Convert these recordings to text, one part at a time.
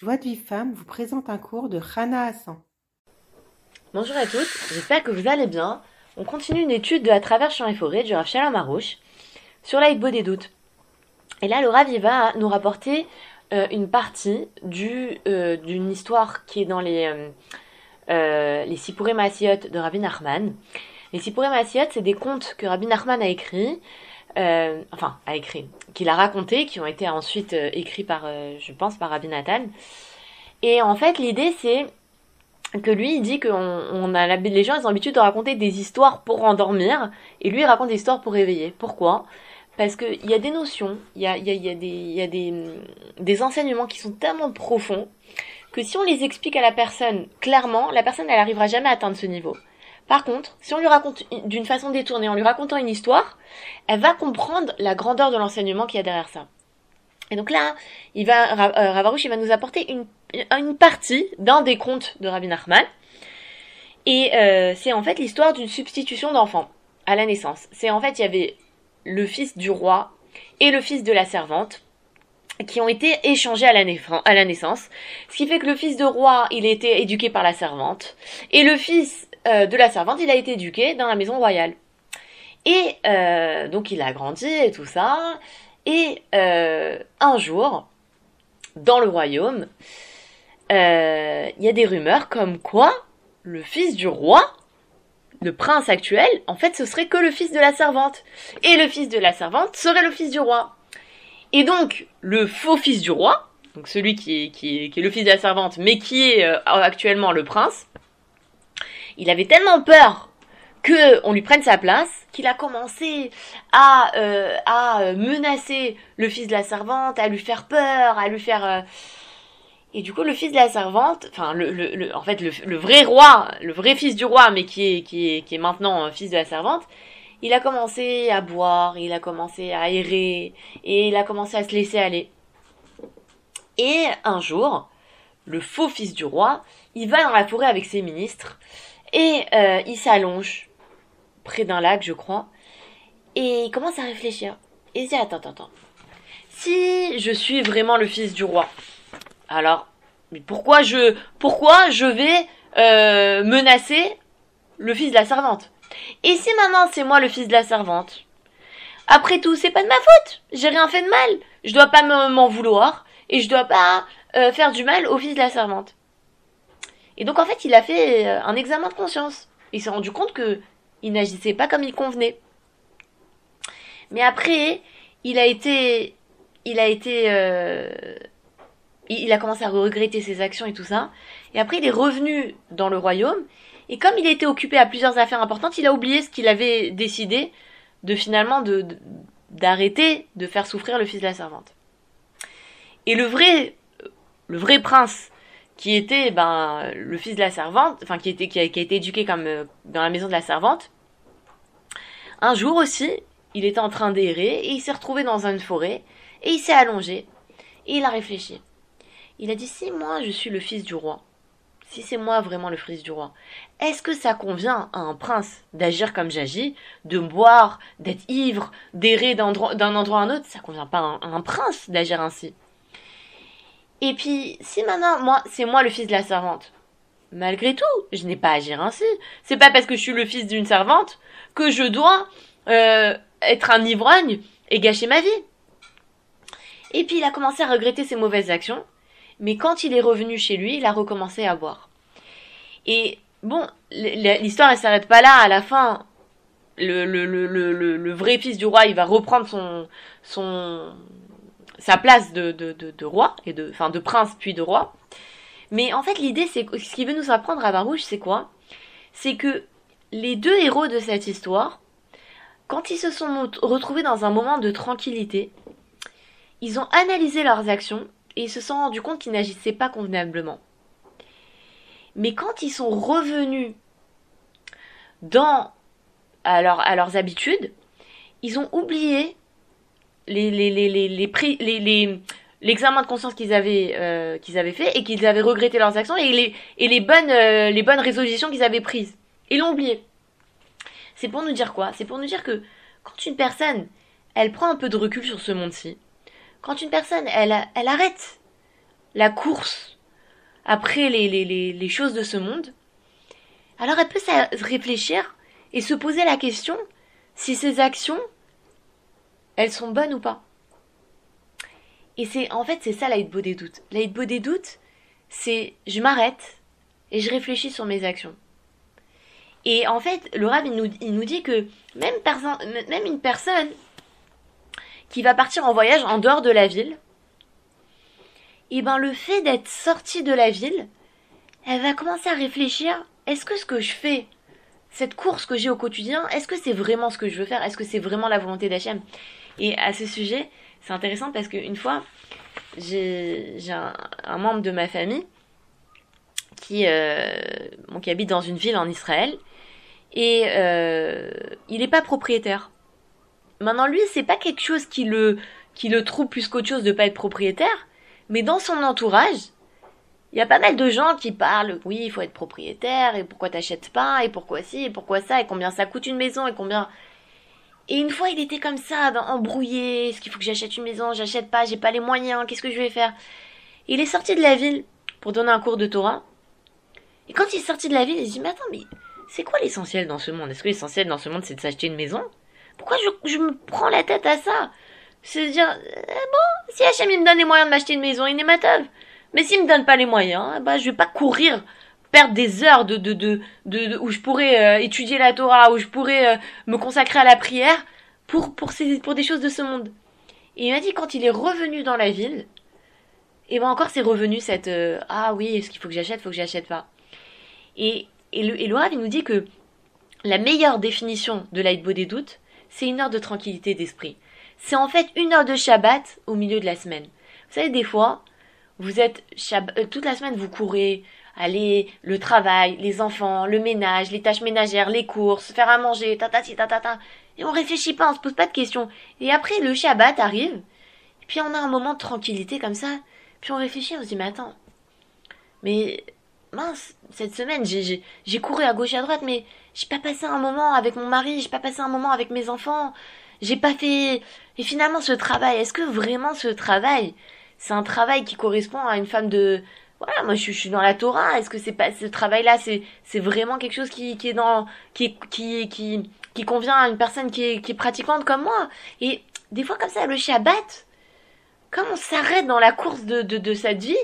Joie de vie femme vous présente un cours de Rana Hassan. Bonjour à tous, j'espère que vous allez bien. On continue une étude de À travers champs et forêts du Rav Shalom sur la des doutes. Et là, le Rav va nous rapporter euh, une partie euh, d'une histoire qui est dans les, euh, euh les Sipuré de Rabbi Nachman. Les Sipuré c'est des contes que Rabbi Nachman a écrits, enfin, a écrit, qu'il a racontés, qui ont été ensuite écrits par, je pense, par Rabbi Nathan. Et en fait, l'idée, c'est que lui, il dit que on a les gens ils ont l'habitude de raconter des histoires pour endormir, et lui, il raconte des histoires pour réveiller. Pourquoi? Parce qu'il y a des notions, il y a, y a, des, des, des enseignements qui sont tellement profonds que si on les explique à la personne clairement, la personne, elle n'arrivera jamais à atteindre ce niveau. Par contre, si on lui raconte d'une façon détournée, en lui racontant une histoire, elle va comprendre la grandeur de l'enseignement qu'il y a derrière ça. Et donc là, il va, euh, Ravarouche, il va nous apporter une, une partie d'un des contes de Rabbi Nachman. Et euh, c'est en fait l'histoire d'une substitution d'enfant à la naissance. C'est en fait, il y avait le fils du roi et le fils de la servante qui ont été échangés à la, à la naissance. Ce qui fait que le fils de roi, il été éduqué par la servante. Et le fils euh, de la servante, il a été éduqué dans la maison royale. Et euh, donc il a grandi et tout ça. Et euh, un jour, dans le royaume, il y a des rumeurs comme quoi le fils du roi, le prince actuel, en fait, ce serait que le fils de la servante. Et le fils de la servante serait le fils du roi. Et donc, le faux fils du roi, donc celui qui est, le fils de la servante, mais qui est actuellement le prince, il avait tellement peur que on lui prenne sa place, qu'il a commencé à, euh, à menacer le fils de la servante, à lui faire peur, à lui faire... Euh, et du coup, le fils de la servante, enfin, le, le, en fait, le, vrai roi, le vrai fils du roi, mais qui est, qui est, qui est maintenant fils de la servante, il a commencé à boire, il a commencé à errer, et il a commencé à se laisser aller. Et un jour, le faux fils du roi, il va dans la forêt avec ses ministres, et euh, il s'allonge près d'un lac, je crois. Et il commence à réfléchir. Et il dit, attends, attends, attends. Si je suis vraiment le fils du roi, alors, mais pourquoi je, pourquoi je vais euh, menacer le fils de la servante? Et si maintenant c'est moi le fils de la servante Après tout, c'est pas de ma faute. J'ai rien fait de mal. Je dois pas m'en vouloir et je dois pas euh, faire du mal au fils de la servante. Et donc en fait, il a fait euh, un examen de conscience. Il s'est rendu compte que il n'agissait pas comme il convenait. Mais après, il a été, il a été, euh, il a commencé à regretter ses actions et tout ça. Et après, il est revenu dans le royaume. Et comme il était occupé à plusieurs affaires importantes, il a oublié ce qu'il avait décidé de finalement de, d'arrêter de faire souffrir le fils de la servante. Et le vrai, le vrai prince qui était ben le fils de la servante, enfin qui était qui a, été éduqué comme euh, dans la maison de la servante. Un jour aussi, il était en train d'errer et il s'est retrouvé dans une forêt et il s'est allongé et il a réfléchi. Il a dit si moi je suis le fils du roi, si c'est moi vraiment le fils du roi, est-ce que ça convient à un prince d'agir comme j'agis, de boire, d'être ivre, d'errer d'un endroit à un autre? Ça convient pas à un prince d'agir ainsi. Et puis, si maintenant, moi, c'est moi le fils de la servante, malgré tout, je n'ai pas à agir ainsi. C'est pas parce que je suis le fils d'une servante que je dois euh, être un ivrogne et gâcher ma vie. Et puis il a commencé à regretter ses mauvaises actions, mais quand il est revenu chez lui, il a recommencé à boire. Et bon, l'histoire elle s'arrête pas là. À la fin, le, vrai fils du roi, il va reprendre son, son, sa place de, de, roi, et de, enfin de prince puis de roi. Mais en fait, l'idée, c'est ce qu'il veut nous apprendre à Barouche, c'est quoi? C'est que les deux héros de cette histoire, quand ils se sont retrouvés dans un moment de tranquillité, ils ont analysé leurs actions et ils se sont rendus compte qu'ils n'agissaient pas convenablement. Mais quand ils sont revenus dans à leurs habitudes, ils ont oublié les, les, les, les, les, les, l'examen de conscience qu'ils avaient euh, qu'ils avaient fait et qu'ils avaient regretté leurs actions et les et les bonnes euh, les bonnes résolutions qu'ils avaient prises. Ils l'ont oublié. C'est pour nous dire quoi? C'est pour nous dire que quand une personne elle prend un peu de recul sur ce monde-ci, quand une personne elle elle arrête la course après les, les, les, les choses de ce monde, alors elle peut réfléchir et se poser la question si ses actions, elles sont bonnes ou pas? Et c'est en fait c'est ça l'aide-beau des doutes. L'aide-beau des doutes, c'est je m'arrête et je réfléchis sur mes actions. Et en fait, le rab, il nous, dit que même, même une personne qui va partir en voyage en dehors de la ville, et eh ben le fait d'être sortie de la ville, elle va commencer à réfléchir, est-ce que ce que je fais, cette course que j'ai au quotidien, est-ce que c'est vraiment ce que je veux faire? Est-ce que c'est vraiment la volonté d'Hachem? Et à ce sujet, c'est intéressant parce qu'une fois, j'ai un, membre de ma famille qui, euh, qui habite dans une ville en Israël et euh, il n'est pas propriétaire. Maintenant, lui, c'est pas quelque chose qui le, qui le trouve plus qu'autre chose de pas être propriétaire, mais dans son entourage, il y a pas mal de gens qui parlent, oui, il faut être propriétaire, et pourquoi t'achètes pas, et pourquoi ci, et pourquoi ça, et combien ça coûte une maison, et combien... Et une fois, il était comme ça, embrouillé, est-ce qu'il faut que j'achète une maison, j'achète pas, j'ai pas les moyens, qu'est-ce que je vais faire? Il est sorti de la ville pour donner un cours de Torah. Et quand il est sorti de la ville, il se dit, mais attends, mais c'est quoi l'essentiel dans ce monde? Est-ce que l'essentiel dans ce monde, c'est de s'acheter une maison? Pourquoi je, me prends la tête à ça? C'est de dire, eh bon, si Hachem me donne les moyens de m'acheter une maison, il est ma teuf. Mais s'il me donne pas les moyens, eh ben, je vais pas courir, perdre des heures de, de, de, de, où je pourrais euh, étudier la Torah, où je pourrais euh, me consacrer à la prière pour, pour, ces, pour des choses de ce monde. Et il m'a dit, quand il est revenu dans la ville, et ben encore c'est revenu cette, euh, ah oui, est-ce qu'il faut que j'achète, faut que j'achète pas. Et et le, et il nous dit que la meilleure définition de l'aïdbo des doutes, c'est une heure de tranquillité d'esprit. C'est en fait une heure de Shabbat au milieu de la semaine. Vous savez, des fois, vous êtes toute la semaine, vous courez, allez, le travail, les enfants, le ménage, les tâches ménagères, les courses, faire à manger, ta ta ta ta ta, et on réfléchit pas, on se pose pas de questions. Et après, le Shabbat arrive, et puis on a un moment de tranquillité comme ça, puis on réfléchit, on se dit, mais attends, mais mince, cette semaine, j'ai couru à gauche et à droite, mais j'ai pas passé un moment avec mon mari, j'ai pas passé un moment avec mes enfants, j'ai pas fait. Et finalement, ce travail, est-ce que vraiment ce travail, c'est un travail qui correspond à une femme de. Voilà, moi je, suis dans la Torah, est-ce que c'est pas ce travail-là, c'est c'est vraiment quelque chose qui, qui est dans. qui, qui, qui, qui convient à une personne qui est, qui est pratiquante comme moi? Et des fois, comme ça, le Shabbat, comme on s'arrête dans la course de, de, de cette vie,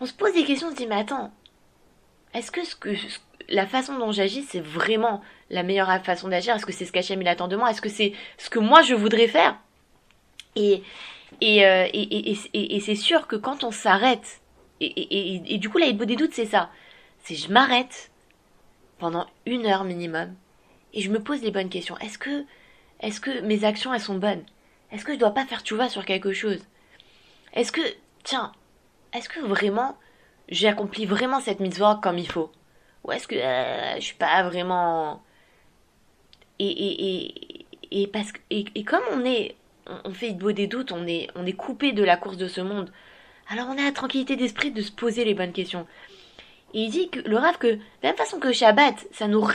on se pose des questions, on se dit, mais attends, est-ce que, ce que la façon dont j'agis, c'est vraiment la meilleure façon d'agir? Est-ce que c'est ce qu'Hachem il attend de moi? Est-ce que c'est ce que moi je voudrais faire? Et, et, euh, et, et, et c'est sûr que quand on s'arrête, et, du coup, là, des doutes, c'est ça. C'est je m'arrête pendant une heure minimum et je me pose les bonnes questions. Est-ce que, est-ce que mes actions, elles sont bonnes? Est-ce que je dois pas faire tu vois sur quelque chose? Est-ce que, tiens, est-ce que vraiment j'ai accompli vraiment cette mitzvah comme il faut? Ou est-ce que euh, je suis pas vraiment... Et, et, et, et, parce et, comme on est... On fait beau des doutes, on est, on est coupé de la course de ce monde. Alors on a la tranquillité d'esprit de se poser les bonnes questions. Et il dit que le rêve que, de la même façon que Shabbat, ça nous,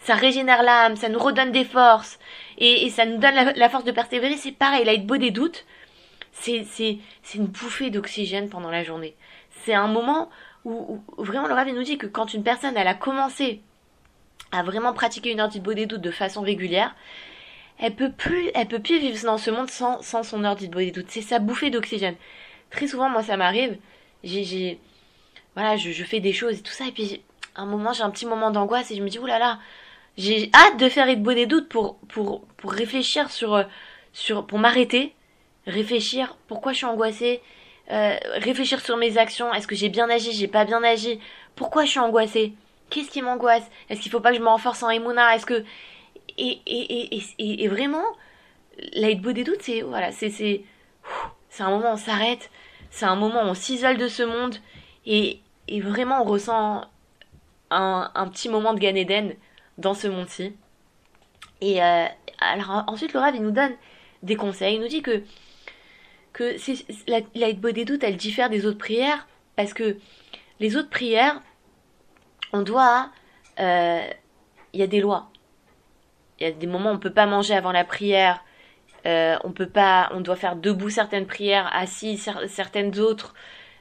ça régénère l'âme, ça nous redonne des forces, et, ça nous donne la, force de persévérer, c'est pareil, là, être beau des doutes, c'est, c'est, une bouffée d'oxygène pendant la journée c'est un moment où, vraiment le Rav nous dit que quand une personne elle a commencé à vraiment pratiquer une heure de des doutes de façon régulière, elle peut plus, elle peut plus vivre dans ce monde sans, sans son heure de des doutes. C'est sa bouffée d'oxygène. Très souvent, moi, ça m'arrive. J'ai, voilà, je, fais des choses et tout ça, et puis à un moment, j'ai un petit moment d'angoisse et je me dis, oulala, j'ai hâte de faire une des doutes pour, pour, pour réfléchir sur, sur, pour m'arrêter, réfléchir pourquoi je suis angoissée, euh, réfléchir sur mes actions. Est-ce que j'ai bien agi, j'ai pas bien agi Pourquoi je suis angoissée Qu'est-ce qui m'angoisse Est-ce qu'il faut pas que je me renforce en Emouna Est-ce que et, et, et, et, vraiment, beau des doutes, c'est voilà, c'est c'est un moment où on s'arrête, c'est un moment où on s'isole de ce monde et, et vraiment on ressent un, un petit moment de Gan Eden dans ce monde-ci. Et euh, alors ensuite le Rav il nous donne des conseils, il nous dit que que la, la des doutes, elle diffère des autres prières parce que les autres prières, on doit, euh, il y a des lois. Il y a des moments où on peut pas manger avant la prière. Euh, on peut pas, on doit faire debout certaines prières, assis certaines autres.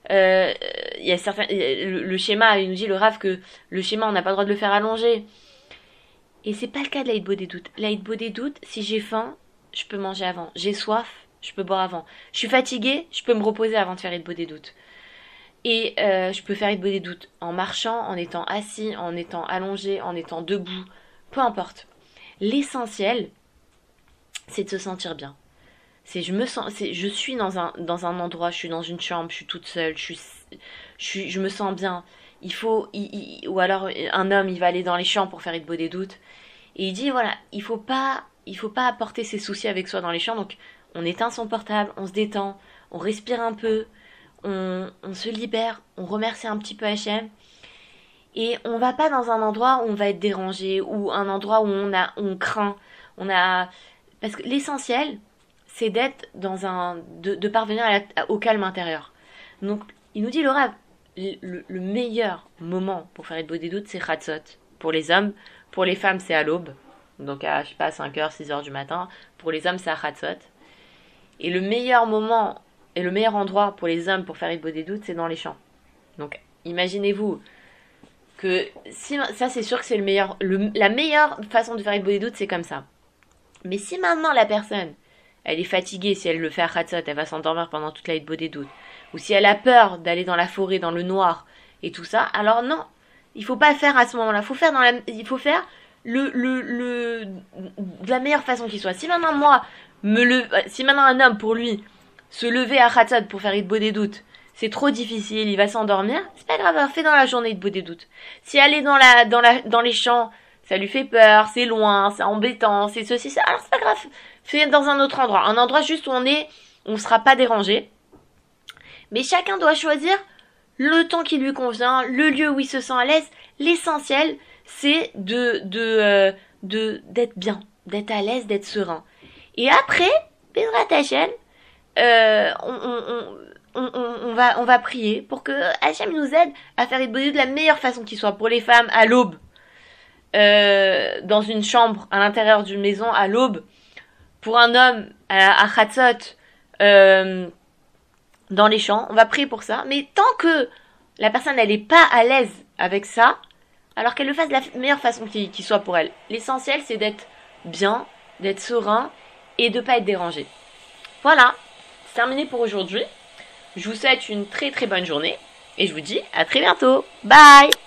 Euh, il y a certains, le, le schéma, il nous dit le rave que le schéma, on n'a pas le droit de le faire allonger. Et c'est pas le cas de l'aide des doutes. L'aide des doutes, si j'ai faim, je peux manger avant. J'ai soif, je peux boire avant. Je suis fatiguée, je peux me reposer avant de faire Eid des doutes. Et euh, je peux faire Eid des doutes en marchant, en étant assis, en étant allongé, en étant debout, peu importe. L'essentiel, c'est de se sentir bien. C'est je me sens, c'est je suis dans un dans un endroit, je suis dans une chambre, je suis toute seule, je suis, je, me sens bien. Il faut, ou alors un homme, il va aller dans les champs pour faire Eid des doutes. Et il dit voilà, il faut pas, il faut pas apporter ses soucis avec soi dans les champs. Donc on éteint son portable, on se détend, on respire un peu, on, se libère, on remercie un petit peu HM. Et on va pas dans un endroit où on va être dérangé ou un endroit où on a on craint, on a parce que l'essentiel c'est d'être dans un de, parvenir au calme intérieur. Donc il nous dit Laura le, le meilleur moment pour faire beau des doutes c'est Khatsot pour les hommes, pour les femmes c'est à l'aube. Donc à je sais pas 5h, 6h du matin, pour les hommes c'est à Khatsot. Et le meilleur moment et le meilleur endroit pour les hommes pour faire Idbo des doutes, c'est dans les champs. Donc, imaginez-vous que si ça, c'est sûr que c'est le meilleur, la meilleure façon de faire Idbo des doutes, c'est comme ça. Mais si maintenant la personne, elle est fatiguée, si elle le fait à Khatsot, elle va s'endormir pendant toute la Idbo des doutes, ou si elle a peur d'aller dans la forêt, dans le noir et tout ça, alors non, il faut pas faire à ce moment-là. Faut faire dans la, il faut faire le, le, le, de la meilleure façon qui soit. Si maintenant moi, me le, si maintenant un homme pour lui se lever à Khatsad pour faire Idbo des doutes, c'est trop difficile, il va s'endormir, c'est pas grave, fait dans la journée Idbo des doutes. Si aller dans la, dans la, dans les champs, ça lui fait peur, c'est loin, c'est embêtant, c'est ceci, ça, alors c'est pas grave, fais dans un autre endroit, un endroit juste où on est, on sera pas dérangé. Mais chacun doit choisir le temps qui lui convient, le lieu où il se sent à l'aise. L'essentiel, c'est de, de, euh, de, d'être bien, d'être à l'aise, d'être serein. Et après, Bezrat Hachem, euh, on, on, on, va, on va prier pour que Hachem nous aide à faire les de la meilleure façon qui soit. Pour les femmes, à l'aube, euh, dans une chambre, à l'intérieur d'une maison, à l'aube. Pour un homme, à, à euh, dans les champs. On va prier pour ça. Mais tant que la personne, elle n'est pas à l'aise avec ça, alors qu'elle le fasse de la meilleure façon qui, qui soit pour elle. L'essentiel, c'est d'être bien, d'être serein et de pas être dérangé. Voilà, c'est terminé pour aujourd'hui. Je vous souhaite une très très bonne journée et je vous dis à très bientôt. Bye